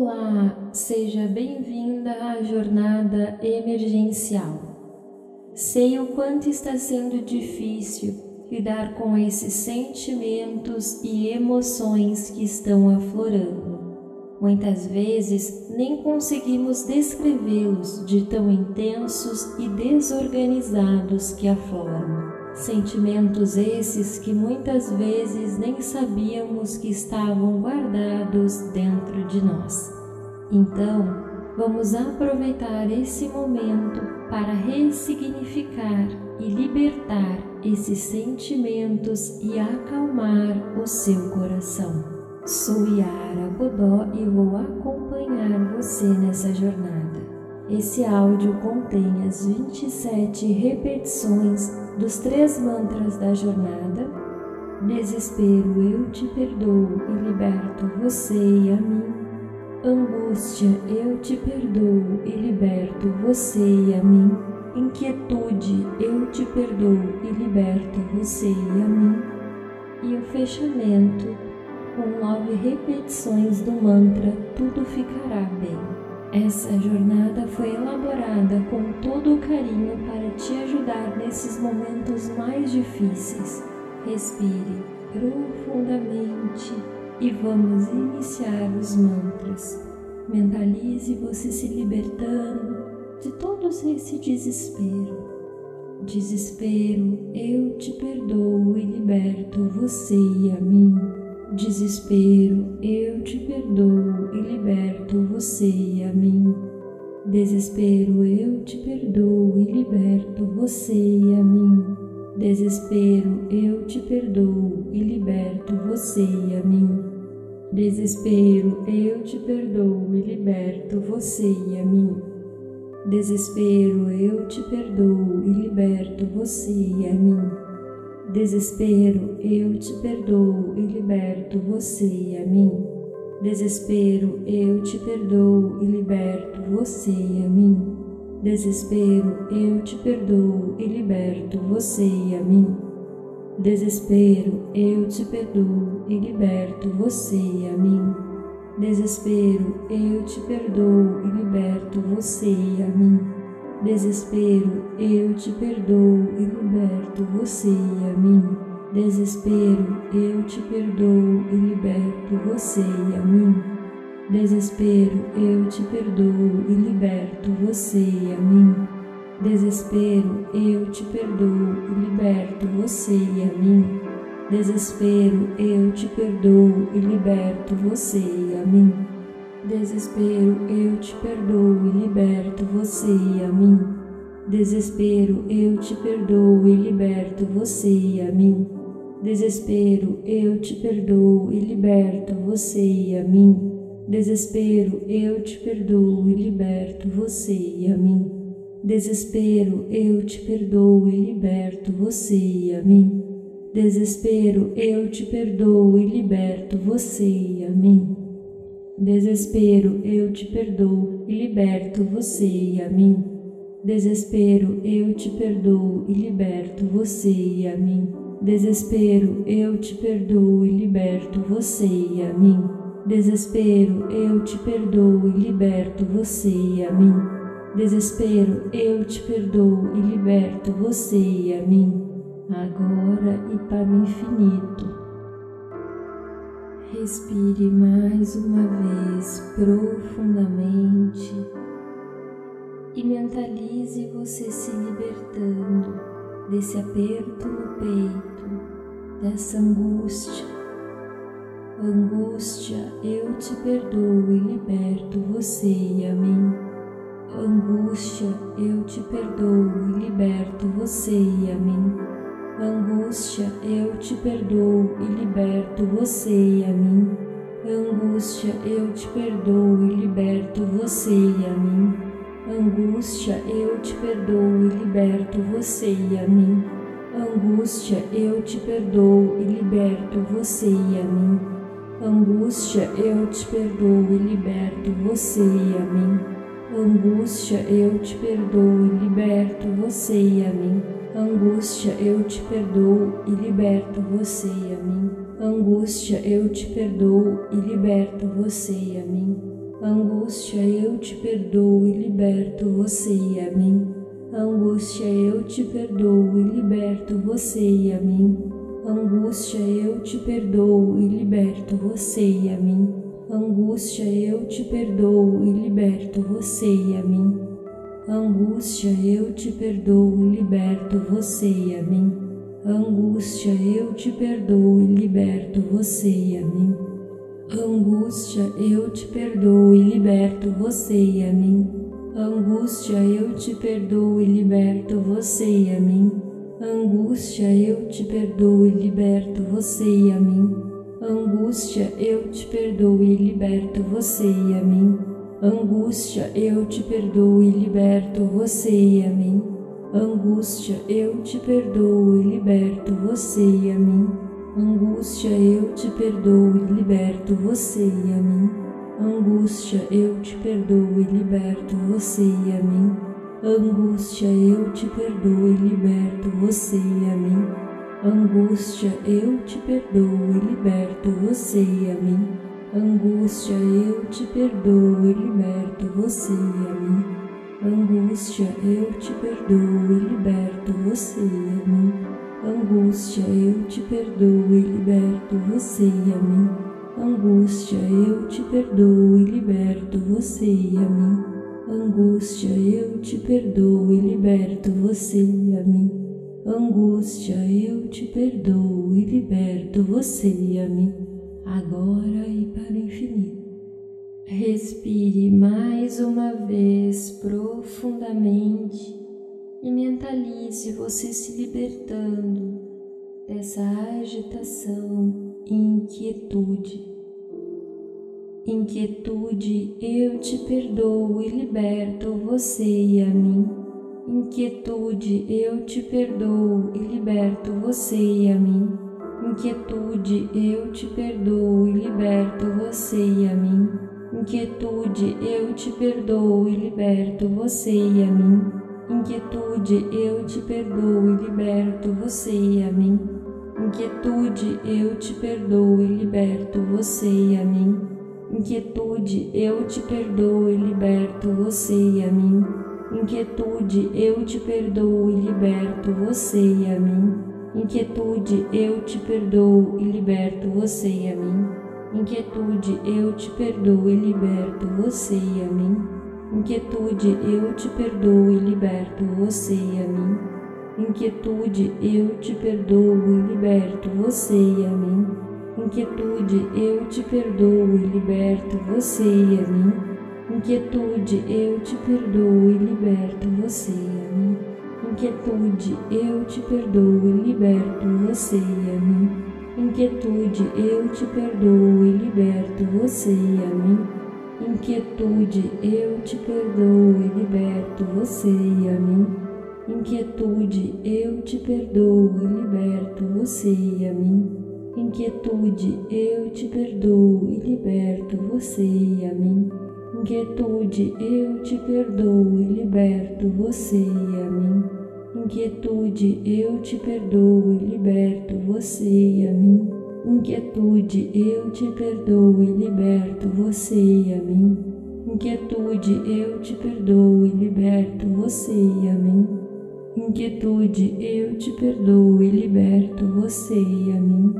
Olá, seja bem-vinda à jornada emergencial. Sei o quanto está sendo difícil lidar com esses sentimentos e emoções que estão aflorando. Muitas vezes nem conseguimos descrevê-los de tão intensos e desorganizados que afloram. Sentimentos esses que muitas vezes nem sabíamos que estavam guardados dentro de nós. Então, vamos aproveitar esse momento para ressignificar e libertar esses sentimentos e acalmar o seu coração. Sou Yara Godó e vou acompanhar você nessa jornada. Esse áudio contém as 27 repetições dos três mantras da jornada. Desespero, eu te perdoo e liberto você e a mim. Angústia, eu te perdoo e liberto você e a mim. Inquietude, eu te perdoo e liberto você e a mim. E o fechamento, com nove repetições do mantra, tudo ficará bem. Essa jornada foi elaborada com todo o carinho para te ajudar nesses momentos mais difíceis. Respire profundamente e vamos iniciar os mantras. Mentalize você se libertando de todo esse desespero. Desespero, eu te perdoo e liberto você e a mim. Desespero, eu te perdoo e liberto você e a mim. Desespero, eu te perdoo e liberto você e a mim. Desespero, eu te perdoo e liberto você e a mim. Desespero, eu te perdoo e liberto você e a mim. Desespero, eu te perdoo e liberto você e a mim. Desespero, eu te perdoo e liberto você e a mim. Desespero, eu te perdoo e liberto você e a mim. Desespero, eu te perdoo e liberto você e a mim. Desespero, eu te perdoo e liberto você e a mim. Desespero, eu te perdoo e liberto você e a mim. Desespero, eu te perdoo e liberto você e a mim. Desespero, eu te perdoo e liberto você e a mim. Desespero, eu te perdoo e liberto você e a mim. Desespero, eu te perdoo e liberto você e a mim. Desespero, eu te perdoo e liberto você e a mim. Desespero, eu te perdoo e liberto você e a mim. Desespero, eu te perdoo e liberto você e a mim. Desespero, eu te perdoo e liberto você e a mim. Desespero, eu te perdoo e liberto você e a mim. Desespero, eu te perdoo e liberto você e a mim. Desespero, eu te perdoo e liberto você e a mim. Desespero, eu te perdoo e liberto você e a mim. Desespero, eu te perdoo e liberto você e a mim. Desespero, eu te perdoo e liberto você e a mim. Desespero, eu te perdoo e liberto você e a mim. Desespero, eu te perdoo e liberto você e a mim, agora e para o infinito. Respire mais uma vez profundamente e mentalize você se libertando desse aperto no peito, dessa angústia. Angústia, eu te perdoo e liberto você e a mim. Angústia, eu te perdoo e liberto você e a mim. Angústia, eu te perdoo e liberto você e a mim. Angústia, eu te perdoo e liberto você e a mim. Angústia, eu te perdoo e liberto você e a mim. Angústia, eu te perdoo e liberto você e a mim. Angústia, eu te perdoo e liberto você e a mim. Angústia, eu te perdoo e liberto você e a mim. Angústia, eu te perdoo e liberto você e a mim. Angústia, eu te perdoo e liberto você e a mim. Angústia, eu te perdoo e liberto você e a mim. Angústia, eu te perdoo e liberto você e a mim. Angústia, eu te perdoo e liberto você e a mim. Angústia, eu te perdoo e liberto você e a mim. Angústia, eu te perdoo e liberto você e a mim. Angústia, eu te perdoo e liberto você e a mim. Angústia, eu te perdoo e liberto você e a mim. Angústia, eu te perdoo e liberto você e a mim. Angústia, eu te perdoo e liberto você e a mim. Angústia, eu te perdoo e liberto você e a mim. Angústia, eu te perdoo e liberto você e a mim. Angústia, eu te perdoo e liberto você e a mim. Angústia, eu te perdoo e liberto você e a mim. Angústia, eu te perdoo e liberto você e a mim. Angústia, eu te perdoo e liberto você e a mim. Angústia, eu te perdoo e liberto você e a mim. Angústia, eu te perdoo e liberto você e a mim. Angústia, eu te perdoo e liberto você e a mim. Angústia, eu te perdoo e liberto você e a mim. Angústia, eu te perdoo e liberto você e a mim. Angústia, eu te perdoo e liberto você e a mim. Angústia, eu te perdoo e liberto você e a mim, agora e para o infinito. Respire mais uma vez profundamente e mentalize você se libertando dessa agitação e inquietude. Inquietude, eu te perdoo e liberto você e a mim. Inquietude, eu te perdoo e liberto você e a mim. Inquietude, eu te perdoo e liberto você e a mim. Inquietude, eu te perdoo e liberto você e a mim. Inquietude, eu te perdoo e liberto você e a mim. Inquietude, eu te perdoo e liberto você e a mim. Inquietude, eu te perdoo e liberto você e a mim. Inquietude, eu te perdoo e liberto você e a mim. Inquietude, eu te perdoo e liberto você e a mim. Inquietude, eu te perdoo e liberto você e a mim. Inquietude, eu te perdoo e liberto você e a mim. Inquietude, eu te perdoo e liberto você e a mim. Inquietude, eu te perdoo e liberto você e a mim. Inquietude, eu te perdoo e liberto você a mim. Inquietude, eu te perdoo e liberto você a mim. Inquietude, eu te perdoo e liberto você a mim. Inquietude, eu te perdoo e liberto você a mim. Inquietude, eu te perdoo e liberto você a mim. Inquietude, eu te perdoo e liberto você a mim. Inquietude, eu te perdoo e liberto você e a mim. Inquietude, eu te perdoo e liberto você e a mim. Inquietude, eu te perdoo e liberto você e a mim. Inquietude, eu te perdoo e liberto você e a mim. Inquietude, eu te perdoo e liberto você e a mim.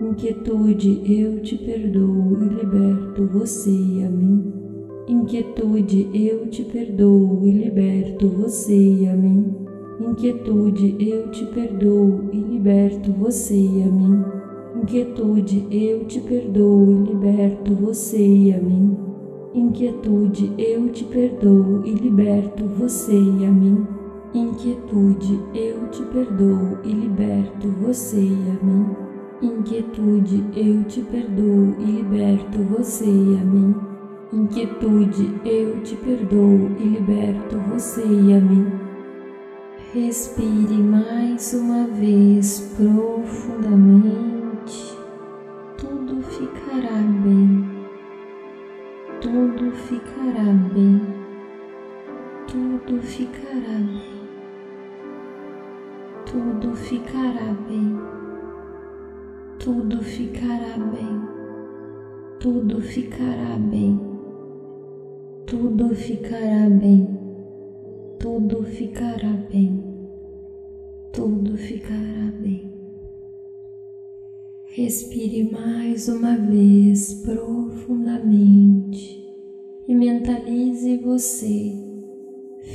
Inquietude, eu te perdoo e liberto você e a mim. Inquietude, eu te perdoo e liberto você e a mim. Inquietude, eu te perdoo e liberto você e a mim. Inquietude, eu te perdoo e liberto você e a mim. Inquietude, eu te perdoo e liberto você e a mim. Inquietude, eu te perdoo e liberto você e a mim. Inquietude, eu te perdoo e liberto você e a mim. Inquietude, eu te perdoo e liberto você e a mim. Respire mais uma vez profundamente. Tudo ficará bem, tudo ficará bem, tudo ficará bem, tudo ficará bem, tudo ficará bem, tudo ficará bem, Tudo ficará bem, tudo ficará bem, tudo ficará bem. Respire mais uma vez profundamente e mentalize você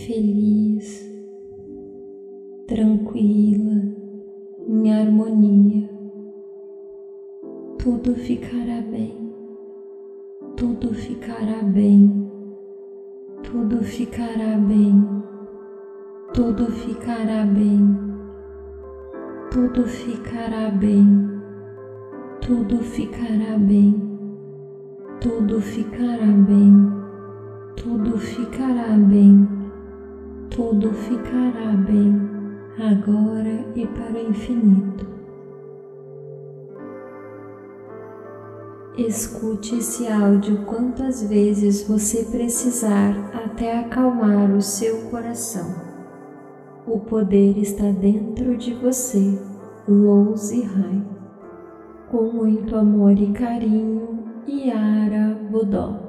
feliz, tranquila, em harmonia. Tudo ficará bem, tudo ficará bem, tudo ficará bem, tudo ficará bem, tudo ficará bem. Tudo ficará bem, tudo ficará bem, tudo ficará bem, tudo ficará bem, agora e para o infinito. Escute esse áudio quantas vezes você precisar até acalmar o seu coração. O poder está dentro de você. Louze Rai com muito amor e carinho, Yara Budó.